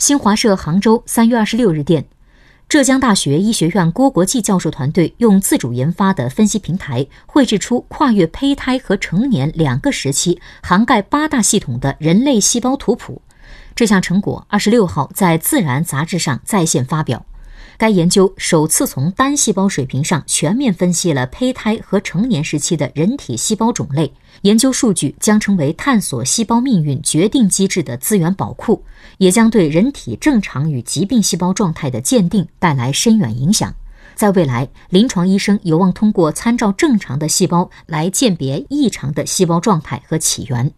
新华社杭州三月二十六日电，浙江大学医学院郭国际教授团队用自主研发的分析平台，绘制出跨越胚胎和成年两个时期、涵盖八大系统的人类细胞图谱。这项成果二十六号在《自然》杂志上在线发表。该研究首次从单细胞水平上全面分析了胚胎和成年时期的人体细胞种类，研究数据将成为探索细胞命运决定机制的资源宝库，也将对人体正常与疾病细胞状态的鉴定带来深远影响。在未来，临床医生有望通过参照正常的细胞来鉴别异常的细胞状态和起源。